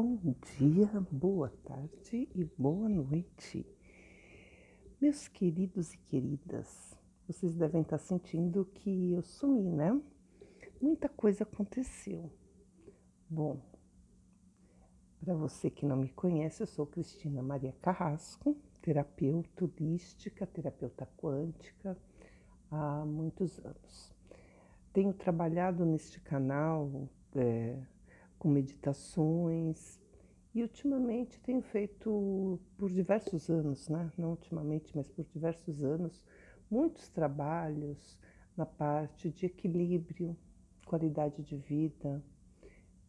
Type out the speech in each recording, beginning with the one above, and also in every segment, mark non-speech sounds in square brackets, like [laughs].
Bom dia, boa tarde e boa noite. Meus queridos e queridas, vocês devem estar sentindo que eu sumi, né? Muita coisa aconteceu. Bom, para você que não me conhece, eu sou Cristina Maria Carrasco, terapeuta holística, terapeuta quântica há muitos anos. Tenho trabalhado neste canal. É, com meditações. E ultimamente tenho feito, por diversos anos, né? não ultimamente, mas por diversos anos, muitos trabalhos na parte de equilíbrio, qualidade de vida,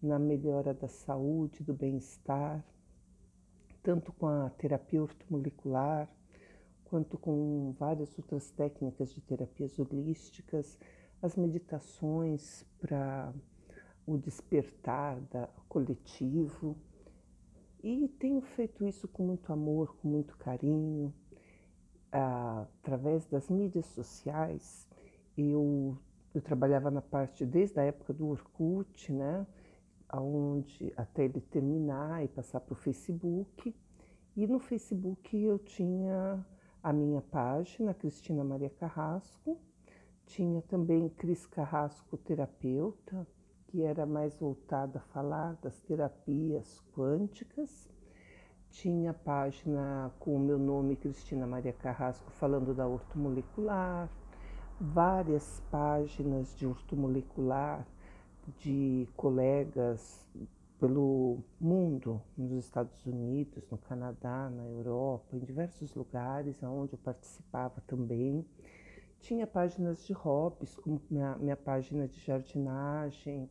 na melhora da saúde, do bem-estar, tanto com a terapia ortomolecular, quanto com várias outras técnicas de terapias holísticas, as meditações para o despertar da, coletivo. E tenho feito isso com muito amor, com muito carinho. Ah, através das mídias sociais, eu, eu trabalhava na parte desde a época do Orkut, né? Onde, até ele terminar e passar para o Facebook. E no Facebook eu tinha a minha página, Cristina Maria Carrasco, tinha também Cris Carrasco Terapeuta, que era mais voltada a falar das terapias quânticas. Tinha página com o meu nome, Cristina Maria Carrasco, falando da ortomolecular, várias páginas de ortomolecular de colegas pelo mundo, nos Estados Unidos, no Canadá, na Europa, em diversos lugares onde eu participava também. Tinha páginas de hobbies, como minha, minha página de jardinagem,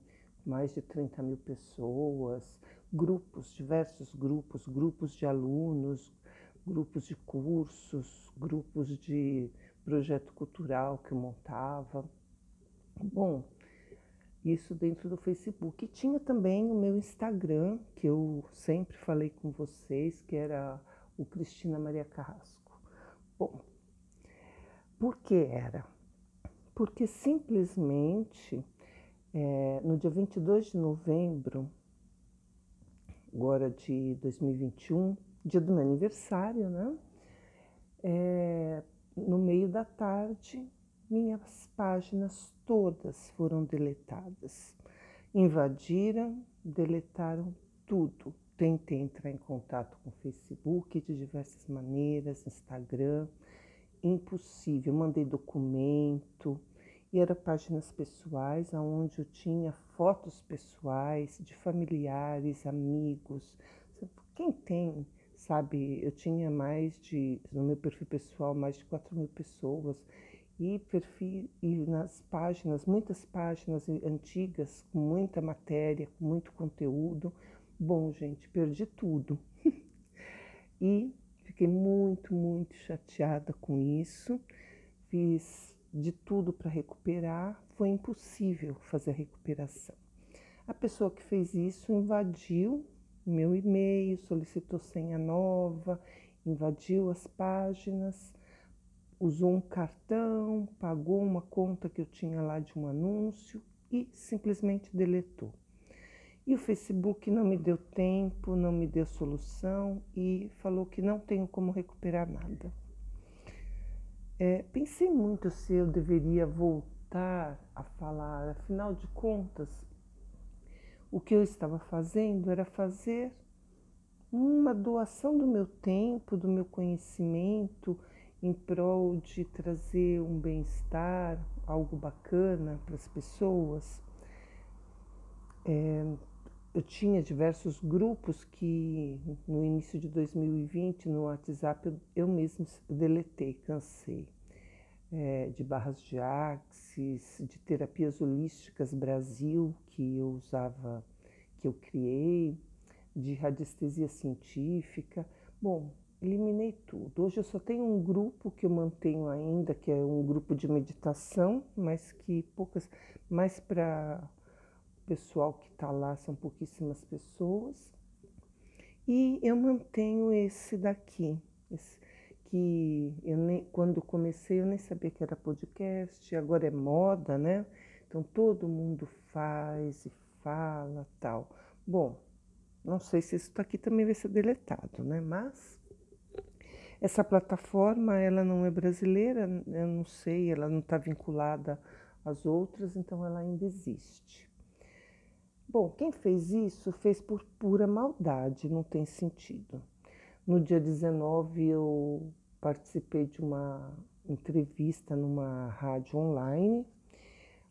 mais de 30 mil pessoas, grupos, diversos grupos, grupos de alunos, grupos de cursos, grupos de projeto cultural que eu montava. Bom, isso dentro do Facebook. E tinha também o meu Instagram, que eu sempre falei com vocês, que era o Cristina Maria Carrasco. Bom, por que era? Porque simplesmente é, no dia 22 de novembro, agora de 2021, dia do meu aniversário, né? É, no meio da tarde, minhas páginas todas foram deletadas. Invadiram, deletaram tudo. Tentei entrar em contato com o Facebook de diversas maneiras, Instagram, impossível. Mandei documento, e eram páginas pessoais onde eu tinha fotos pessoais de familiares, amigos. Quem tem, sabe, eu tinha mais de, no meu perfil pessoal, mais de 4 mil pessoas. E, perfil, e nas páginas, muitas páginas antigas, com muita matéria, com muito conteúdo. Bom, gente, perdi tudo. [laughs] e fiquei muito, muito chateada com isso. Fiz de tudo para recuperar, foi impossível fazer a recuperação. A pessoa que fez isso invadiu meu e-mail, solicitou senha nova, invadiu as páginas, usou um cartão, pagou uma conta que eu tinha lá de um anúncio e simplesmente deletou. E o Facebook não me deu tempo, não me deu solução e falou que não tenho como recuperar nada. É, pensei muito se eu deveria voltar a falar, afinal de contas, o que eu estava fazendo era fazer uma doação do meu tempo, do meu conhecimento, em prol de trazer um bem-estar, algo bacana para as pessoas. É, eu tinha diversos grupos que no início de 2020 no WhatsApp eu, eu mesmo deletei, cansei. É, de barras de axis, de terapias holísticas Brasil que eu usava, que eu criei, de radiestesia científica. Bom, eliminei tudo. Hoje eu só tenho um grupo que eu mantenho ainda, que é um grupo de meditação, mas que poucas, mais para pessoal que está lá são pouquíssimas pessoas. E eu mantenho esse daqui, esse, que eu nem, quando comecei eu nem sabia que era podcast, agora é moda, né? Então todo mundo faz e fala tal. Bom, Não sei se isso aqui também vai ser deletado, né? Mas essa plataforma, ela não é brasileira, eu não sei, ela não está vinculada às outras, então ela ainda existe. Bom, quem fez isso fez por pura maldade, não tem sentido. No dia 19 eu participei de uma entrevista numa rádio online,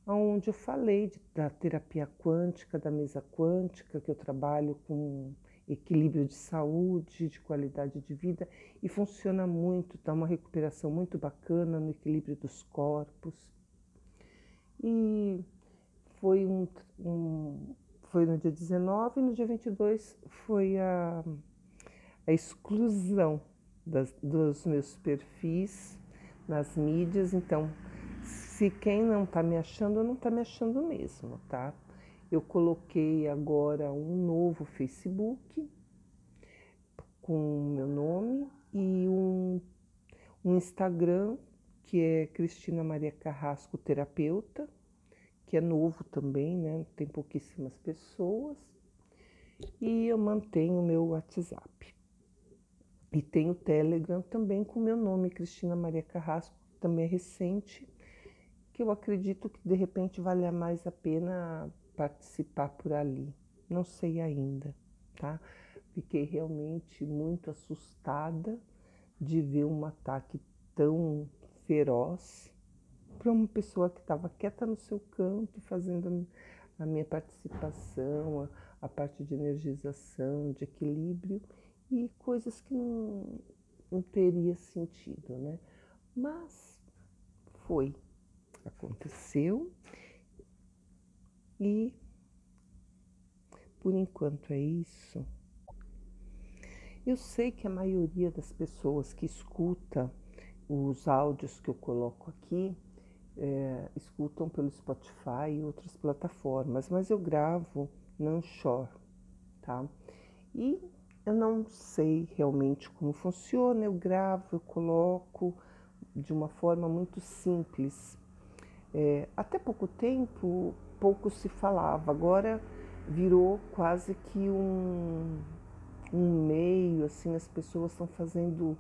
onde eu falei de, da terapia quântica, da mesa quântica, que eu trabalho com equilíbrio de saúde, de qualidade de vida e funciona muito, dá uma recuperação muito bacana no equilíbrio dos corpos. E foi, um, um foi no dia 19 e no dia 22 foi a, a exclusão das, dos meus perfis nas mídias. Então, se quem não está me achando, não está me achando mesmo, tá? Eu coloquei agora um novo Facebook com o meu nome e um, um Instagram que é Cristina Maria Carrasco Terapeuta, que é novo também, né? Tem pouquíssimas pessoas. E eu mantenho o meu WhatsApp. E tenho o Telegram também com o meu nome, Cristina Maria Carrasco, que também é recente, que eu acredito que de repente vale mais a pena participar por ali. Não sei ainda, tá? Fiquei realmente muito assustada de ver um ataque tão feroz para uma pessoa que estava quieta no seu canto, fazendo a minha participação, a, a parte de energização, de equilíbrio e coisas que não, não teria sentido, né? Mas foi, aconteceu e por enquanto é isso. Eu sei que a maioria das pessoas que escuta os áudios que eu coloco aqui é, escutam pelo Spotify e outras plataformas, mas eu gravo no Anchor, tá? E eu não sei realmente como funciona, eu gravo, eu coloco de uma forma muito simples. É, até pouco tempo, pouco se falava, agora virou quase que um, um meio, assim, as pessoas estão fazendo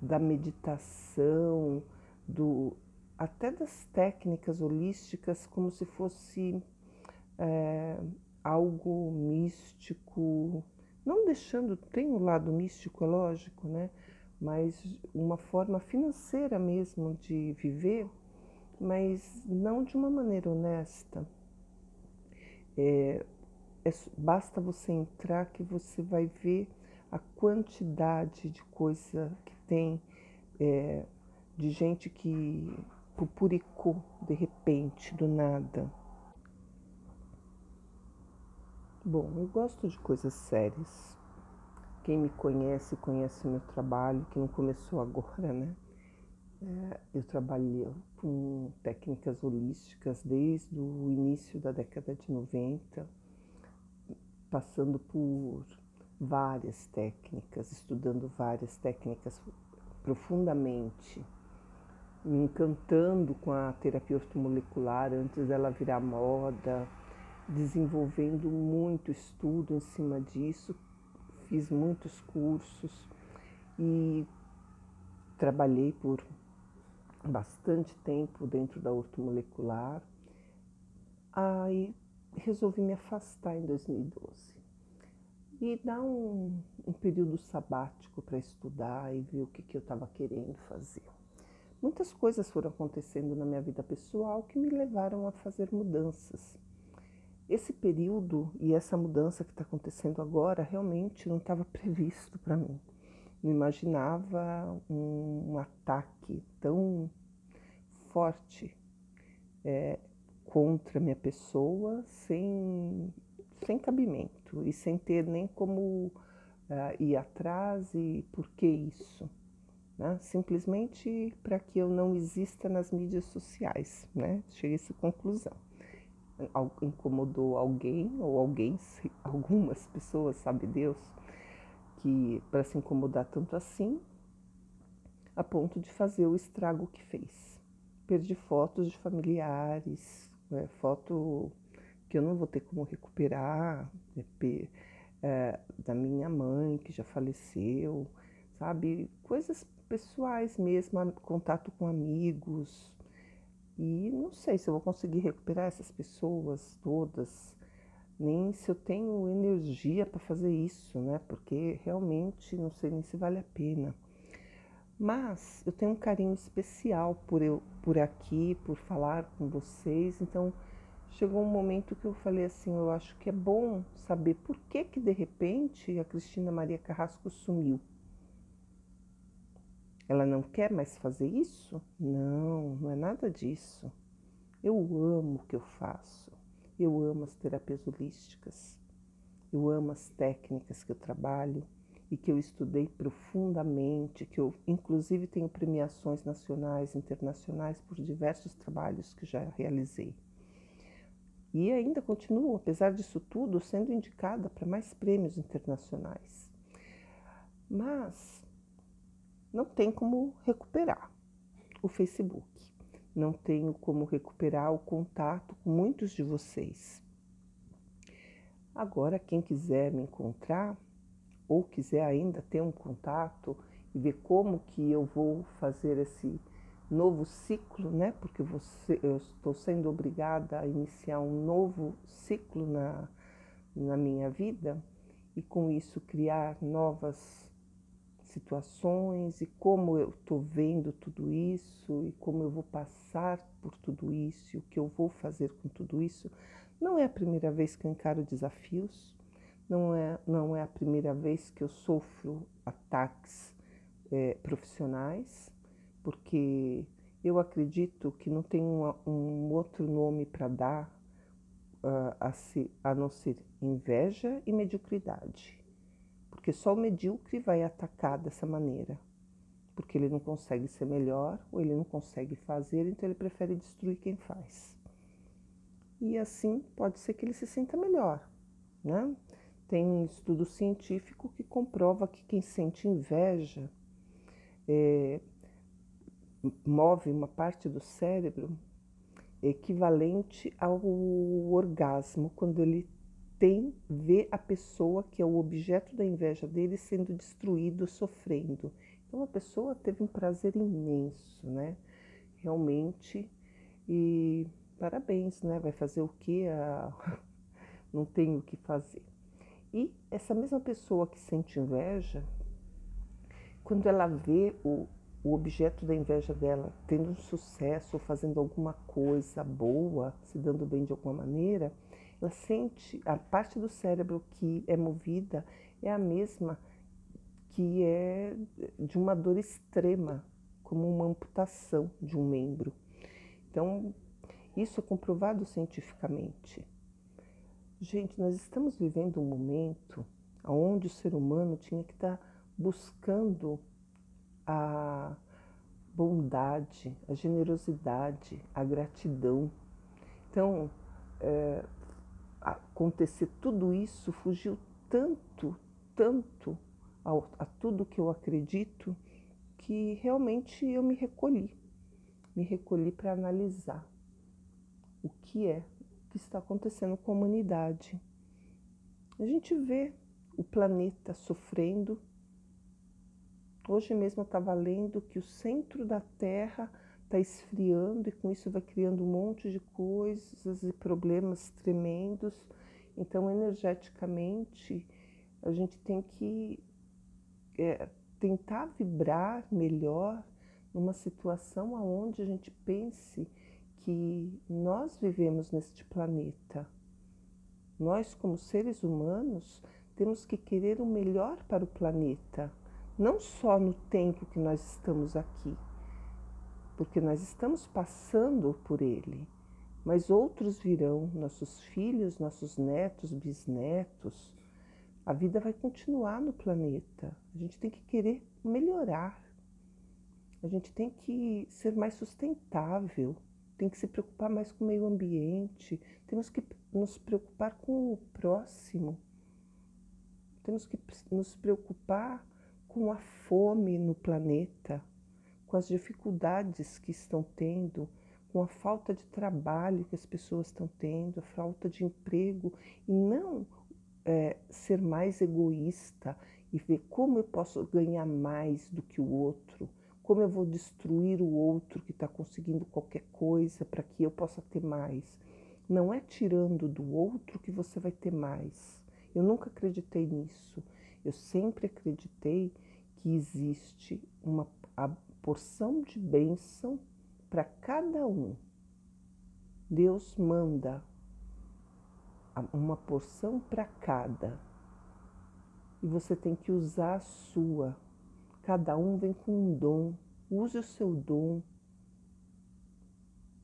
da meditação, do, até das técnicas holísticas como se fosse é, algo místico, não deixando, tem o um lado místico, é lógico, né? Mas uma forma financeira mesmo de viver, mas não de uma maneira honesta. É, é, basta você entrar que você vai ver a quantidade de coisa que tem, é, de gente que pupuricou de repente, do nada. Bom, eu gosto de coisas sérias. Quem me conhece, conhece meu trabalho, que não começou agora, né? É, eu trabalhei com técnicas holísticas desde o início da década de 90, passando por várias técnicas, estudando várias técnicas profundamente me encantando com a terapia ortomolecular antes dela virar moda, desenvolvendo muito estudo em cima disso, fiz muitos cursos e trabalhei por bastante tempo dentro da ortomolecular. Aí resolvi me afastar em 2012 e dar um, um período sabático para estudar e ver o que, que eu estava querendo fazer muitas coisas foram acontecendo na minha vida pessoal que me levaram a fazer mudanças. Esse período e essa mudança que está acontecendo agora realmente não estava [laughs] previsto para mim. Não imaginava um, um ataque tão forte é, contra minha pessoa sem, sem cabimento e sem ter nem como uh, ir atrás e por que isso né? simplesmente para que eu não exista nas mídias sociais. Né? Cheguei a essa conclusão. Incomodou alguém ou alguém, [laughs] algumas pessoas, sabe Deus, que para se incomodar tanto assim, a ponto de fazer o estrago que fez. Perdi fotos de familiares, né? foto que eu não vou ter como recuperar, é, da minha mãe, que já faleceu, sabe? Coisas pessoais mesmo, contato com amigos. E não sei se eu vou conseguir recuperar essas pessoas todas, nem se eu tenho energia para fazer isso, né? Porque realmente não sei nem se vale a pena. Mas eu tenho um carinho especial por eu por aqui, por falar com vocês, então chegou um momento que eu falei assim, eu acho que é bom saber por que que de repente a Cristina Maria Carrasco sumiu. Ela não quer mais fazer isso? Não, não é nada disso. Eu amo o que eu faço. Eu amo as terapias holísticas. Eu amo as técnicas que eu trabalho e que eu estudei profundamente, que eu inclusive tenho premiações nacionais internacionais por diversos trabalhos que já realizei. E ainda continuo, apesar disso tudo, sendo indicada para mais prêmios internacionais. Mas não tem como recuperar o Facebook. Não tenho como recuperar o contato com muitos de vocês. Agora, quem quiser me encontrar ou quiser ainda ter um contato e ver como que eu vou fazer esse novo ciclo, né? Porque você, eu estou sendo obrigada a iniciar um novo ciclo na, na minha vida e com isso criar novas situações e como eu estou vendo tudo isso e como eu vou passar por tudo isso e o que eu vou fazer com tudo isso. Não é a primeira vez que eu encaro desafios, não é, não é a primeira vez que eu sofro ataques é, profissionais, porque eu acredito que não tem um outro nome para dar uh, a, se, a não ser inveja e mediocridade. Porque só o medíocre vai atacar dessa maneira. Porque ele não consegue ser melhor ou ele não consegue fazer, então ele prefere destruir quem faz. E assim pode ser que ele se sinta melhor. Né? Tem um estudo científico que comprova que quem sente inveja é, move uma parte do cérebro equivalente ao orgasmo, quando ele tem vê a pessoa que é o objeto da inveja dele sendo destruído, sofrendo. Então a pessoa teve um prazer imenso, né? Realmente. E parabéns, né? Vai fazer o que? [laughs] Não tem o que fazer. E essa mesma pessoa que sente inveja, quando ela vê o, o objeto da inveja dela tendo um sucesso, fazendo alguma coisa boa, se dando bem de alguma maneira, ela sente a parte do cérebro que é movida é a mesma que é de uma dor extrema, como uma amputação de um membro. Então, isso é comprovado cientificamente. Gente, nós estamos vivendo um momento onde o ser humano tinha que estar buscando a bondade, a generosidade, a gratidão. Então, é, acontecer tudo isso fugiu tanto, tanto a tudo que eu acredito, que realmente eu me recolhi. Me recolhi para analisar o que é que está acontecendo com a humanidade. A gente vê o planeta sofrendo Hoje mesmo eu estava lendo que o centro da Terra está esfriando e com isso vai criando um monte de coisas e problemas tremendos. Então, energeticamente, a gente tem que é, tentar vibrar melhor numa situação onde a gente pense que nós vivemos neste planeta. Nós, como seres humanos, temos que querer o melhor para o planeta não só no tempo que nós estamos aqui, porque nós estamos passando por ele, mas outros virão, nossos filhos, nossos netos, bisnetos. A vida vai continuar no planeta. A gente tem que querer melhorar. A gente tem que ser mais sustentável, tem que se preocupar mais com o meio ambiente, temos que nos preocupar com o próximo, temos que nos preocupar com a fome no planeta, com as dificuldades que estão tendo, com a falta de trabalho que as pessoas estão tendo, a falta de emprego, e não é, ser mais egoísta e ver como eu posso ganhar mais do que o outro, como eu vou destruir o outro que está conseguindo qualquer coisa para que eu possa ter mais. Não é tirando do outro que você vai ter mais. Eu nunca acreditei nisso. Eu sempre acreditei que existe uma porção de bênção para cada um. Deus manda uma porção para cada. E você tem que usar a sua. Cada um vem com um dom. Use o seu dom.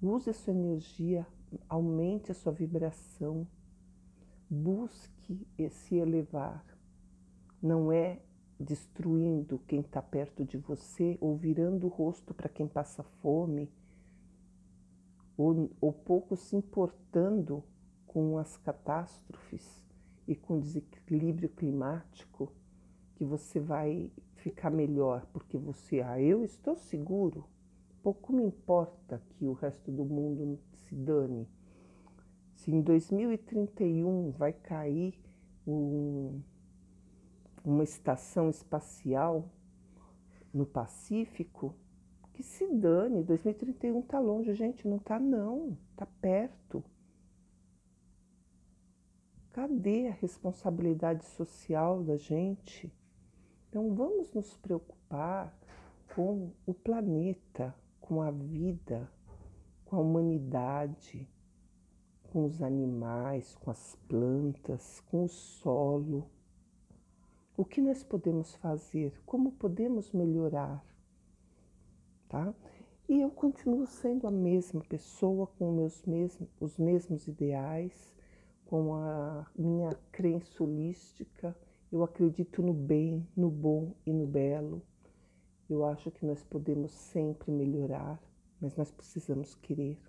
Use a sua energia. Aumente a sua vibração. Busque se elevar. Não é destruindo quem está perto de você ou virando o rosto para quem passa fome ou, ou pouco se importando com as catástrofes e com o desequilíbrio climático que você vai ficar melhor, porque você, ah, eu estou seguro, pouco me importa que o resto do mundo se dane. Se em 2031 vai cair um, uma estação espacial no Pacífico, que se dane, 2031 está longe, gente, não está não, está perto. Cadê a responsabilidade social da gente? Então vamos nos preocupar com o planeta, com a vida, com a humanidade, com os animais, com as plantas, com o solo. O que nós podemos fazer? Como podemos melhorar? Tá? E eu continuo sendo a mesma pessoa, com meus mesmos, os mesmos ideais, com a minha crença holística. Eu acredito no bem, no bom e no belo. Eu acho que nós podemos sempre melhorar, mas nós precisamos querer.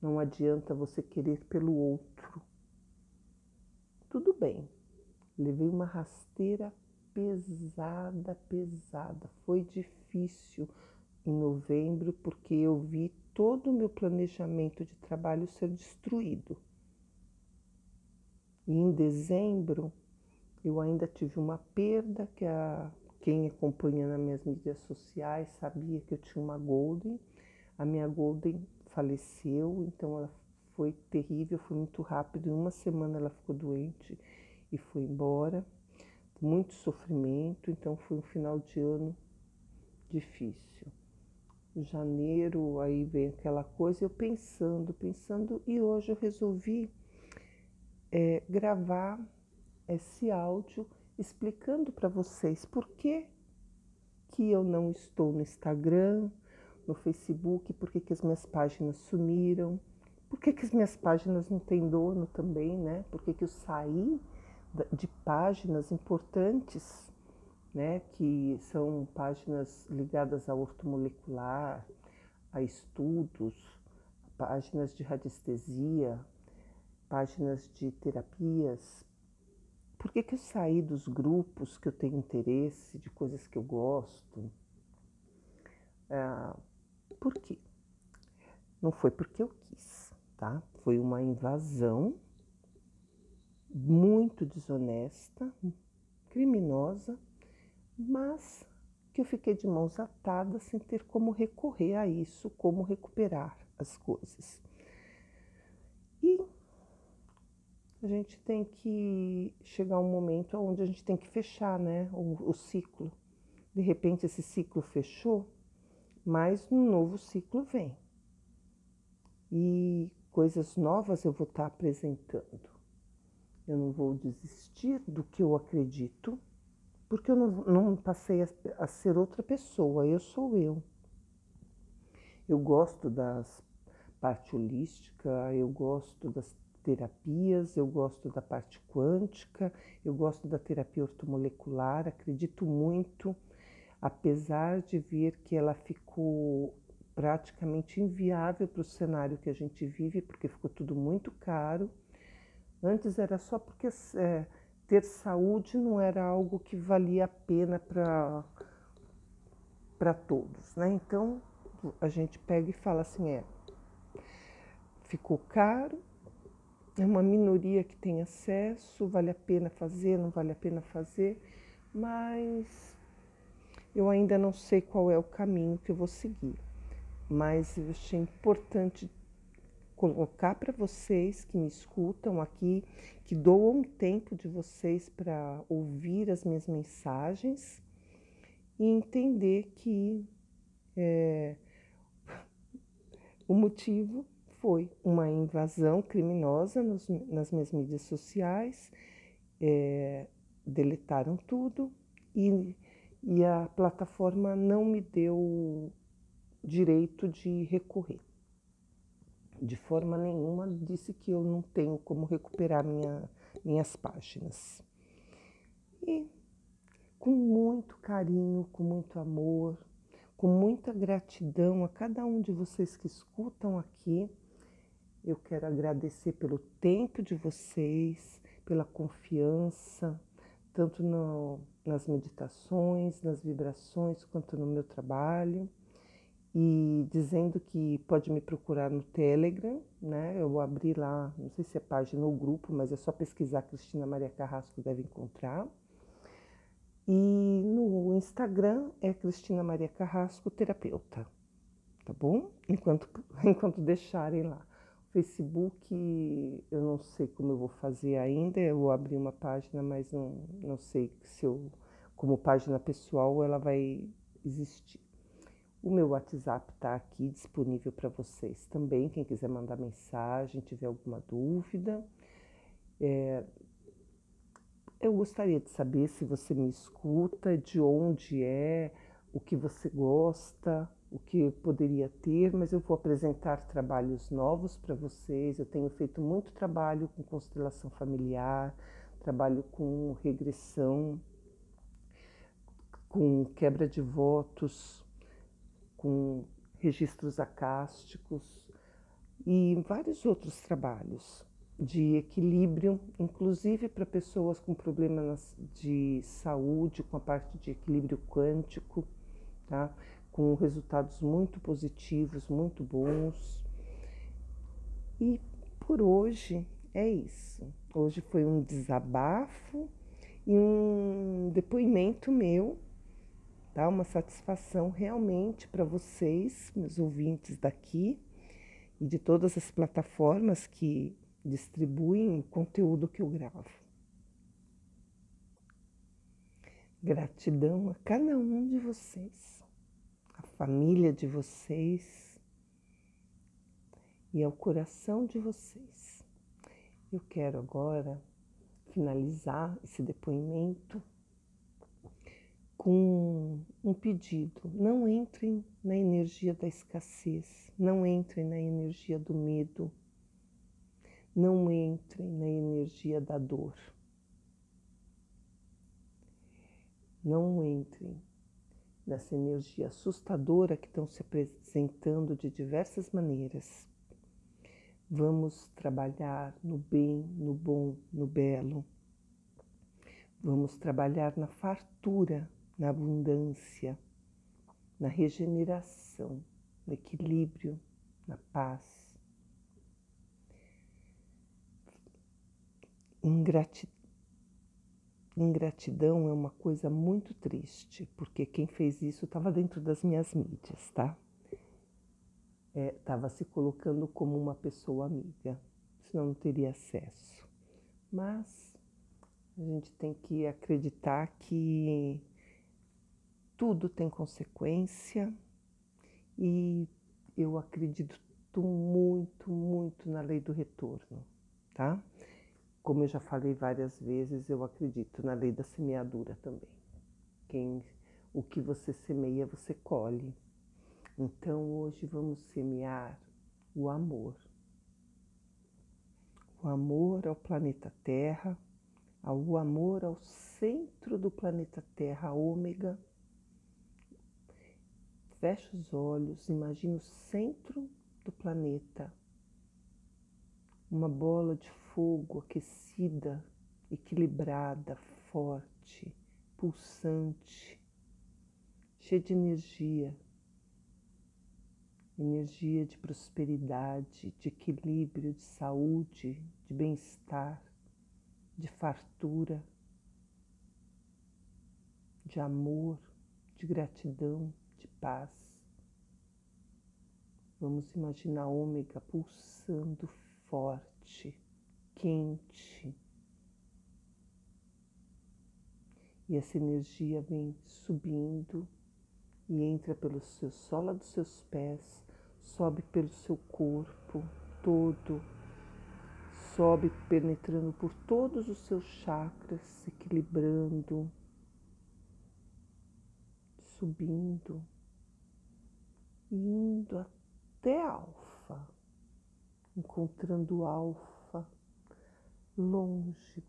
Não adianta você querer pelo outro. Tudo bem, levei uma rasteira pesada, pesada. Foi difícil em novembro porque eu vi todo o meu planejamento de trabalho ser destruído. E em dezembro eu ainda tive uma perda que a, quem acompanha nas minhas mídias sociais sabia que eu tinha uma Golden. A minha Golden faleceu, então ela foi terrível, foi muito rápido. Em uma semana ela ficou doente e foi embora. Muito sofrimento, então foi um final de ano difícil. Janeiro, aí vem aquela coisa, eu pensando, pensando, e hoje eu resolvi é, gravar esse áudio explicando para vocês por que, que eu não estou no Instagram, no Facebook, por que, que as minhas páginas sumiram, por que, que as minhas páginas não têm dono também, né? Por que, que eu saí de páginas importantes, né? Que são páginas ligadas ao ortomolecular, a estudos, páginas de radiestesia, páginas de terapias. Por que, que eu saí dos grupos que eu tenho interesse, de coisas que eu gosto? Ah, por quê? Não foi porque eu quis, tá? Foi uma invasão muito desonesta, criminosa, mas que eu fiquei de mãos atadas sem ter como recorrer a isso, como recuperar as coisas. E a gente tem que chegar um momento onde a gente tem que fechar né, o, o ciclo. De repente esse ciclo fechou, mas um novo ciclo vem. E coisas novas eu vou estar apresentando. Eu não vou desistir do que eu acredito, porque eu não, não passei a, a ser outra pessoa, eu sou eu. Eu gosto das parte holística, eu gosto das terapias, eu gosto da parte quântica, eu gosto da terapia ortomolecular, acredito muito, apesar de ver que ela ficou praticamente inviável para o cenário que a gente vive, porque ficou tudo muito caro. Antes era só porque é, ter saúde não era algo que valia a pena para todos, né? Então a gente pega e fala assim, é, ficou caro, é uma minoria que tem acesso, vale a pena fazer, não vale a pena fazer, mas eu ainda não sei qual é o caminho que eu vou seguir. Mas eu achei importante colocar para vocês que me escutam aqui, que doam tempo de vocês para ouvir as minhas mensagens e entender que é, o motivo foi uma invasão criminosa nos, nas minhas mídias sociais, é, deletaram tudo e, e a plataforma não me deu direito de recorrer. De forma nenhuma disse que eu não tenho como recuperar minha, minhas páginas. E com muito carinho, com muito amor, com muita gratidão a cada um de vocês que escutam aqui, eu quero agradecer pelo tempo de vocês, pela confiança, tanto no, nas meditações, nas vibrações, quanto no meu trabalho. E dizendo que pode me procurar no Telegram, né? Eu vou abrir lá, não sei se é página ou grupo, mas é só pesquisar Cristina Maria Carrasco, deve encontrar. E no Instagram é Cristina Maria Carrasco, terapeuta, tá bom? Enquanto, [laughs] enquanto deixarem lá. Facebook, eu não sei como eu vou fazer ainda, eu vou abrir uma página, mas não, não sei se eu, como página pessoal, ela vai existir. O meu WhatsApp está aqui disponível para vocês também, quem quiser mandar mensagem, tiver alguma dúvida. É, eu gostaria de saber se você me escuta, de onde é, o que você gosta, o que poderia ter, mas eu vou apresentar trabalhos novos para vocês. Eu tenho feito muito trabalho com constelação familiar, trabalho com regressão, com quebra de votos, com registros acásticos e vários outros trabalhos de equilíbrio, inclusive para pessoas com problemas de saúde, com a parte de equilíbrio quântico, tá? com resultados muito positivos, muito bons. E por hoje é isso. Hoje foi um desabafo e um depoimento meu, tá? Uma satisfação realmente para vocês, meus ouvintes daqui e de todas as plataformas que distribuem o conteúdo que eu gravo. Gratidão a cada um de vocês família de vocês e ao coração de vocês. Eu quero agora finalizar esse depoimento com um pedido. Não entrem na energia da escassez, não entrem na energia do medo, não entrem na energia da dor. Não entrem dessa energia assustadora que estão se apresentando de diversas maneiras. Vamos trabalhar no bem, no bom, no belo. Vamos trabalhar na fartura, na abundância, na regeneração, no equilíbrio, na paz. Ingratidão ingratidão é uma coisa muito triste, porque quem fez isso estava dentro das minhas mídias, tá? Estava é, se colocando como uma pessoa amiga, senão não teria acesso. Mas a gente tem que acreditar que tudo tem consequência e eu acredito muito, muito na lei do retorno, tá? Como eu já falei várias vezes, eu acredito na lei da semeadura também. Quem, o que você semeia, você colhe. Então hoje vamos semear o amor. O amor ao planeta Terra, o amor ao centro do planeta Terra, ômega. Feche os olhos, imagine o centro do planeta, uma bola de fogo aquecida, equilibrada, forte, pulsante, cheia de energia. energia de prosperidade, de equilíbrio, de saúde, de bem-estar, de fartura, de amor, de gratidão, paz. Vamos imaginar ômega pulsando forte, quente. E essa energia vem subindo e entra pelo seu sola dos seus pés, sobe pelo seu corpo todo, sobe penetrando por todos os seus chakras, equilibrando, subindo indo até Alfa, encontrando Alfa longe,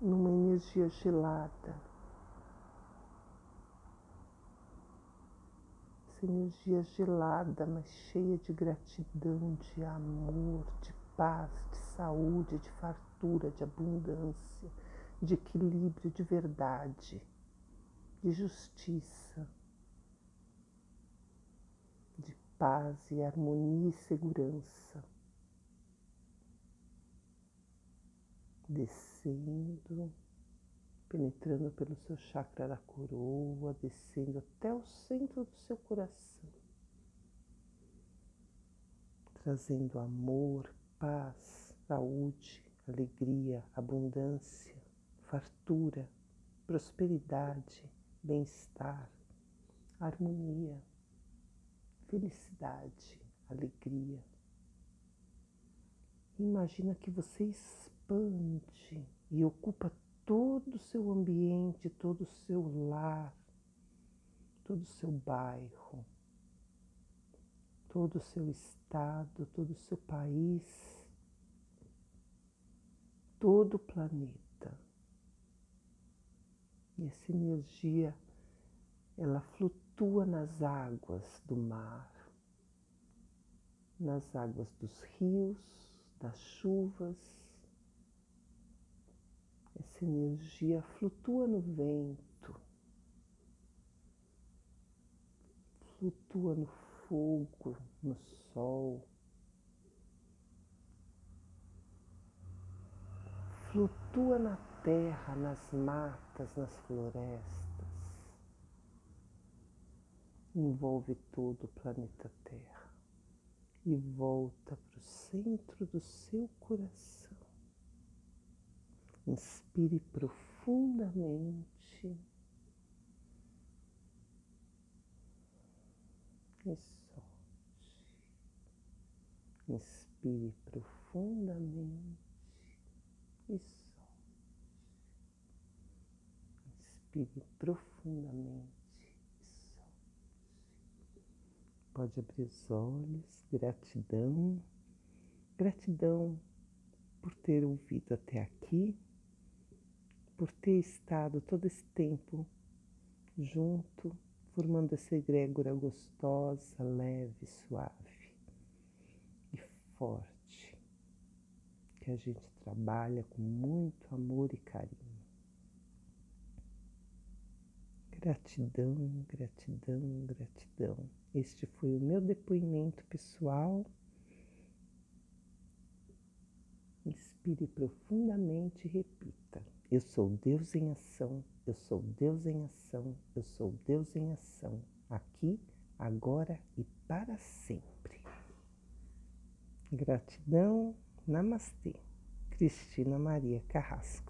numa energia gelada. Essa energia gelada, mas cheia de gratidão, de amor, de paz, de saúde, de fartura, de abundância, de equilíbrio, de verdade, de justiça, de paz e harmonia e segurança. Descendo penetrando pelo seu chakra da coroa, descendo até o centro do seu coração, trazendo amor, paz, saúde, alegria, abundância, fartura, prosperidade, bem-estar, harmonia, felicidade, alegria. Imagina que você expande e ocupa todo o seu ambiente, todo o seu lar, todo o seu bairro, todo o seu estado, todo o seu país, todo o planeta. E essa energia, ela flutua nas águas do mar, nas águas dos rios, das chuvas, essa energia flutua no vento, flutua no fogo, no sol, flutua na terra, nas matas, nas florestas, envolve todo o planeta Terra e volta para o centro do seu coração. Inspire profundamente e solte. Inspire profundamente e solte. Inspire profundamente e solte. Pode abrir os olhos. Gratidão. Gratidão por ter ouvido até aqui por ter estado todo esse tempo junto, formando essa egrégora gostosa, leve, suave e forte, que a gente trabalha com muito amor e carinho. Gratidão, gratidão, gratidão. Este foi o meu depoimento pessoal. Inspire profundamente e repita. Eu sou Deus em ação, eu sou Deus em ação, eu sou Deus em ação, aqui, agora e para sempre. Gratidão, Namastê. Cristina Maria Carrasco.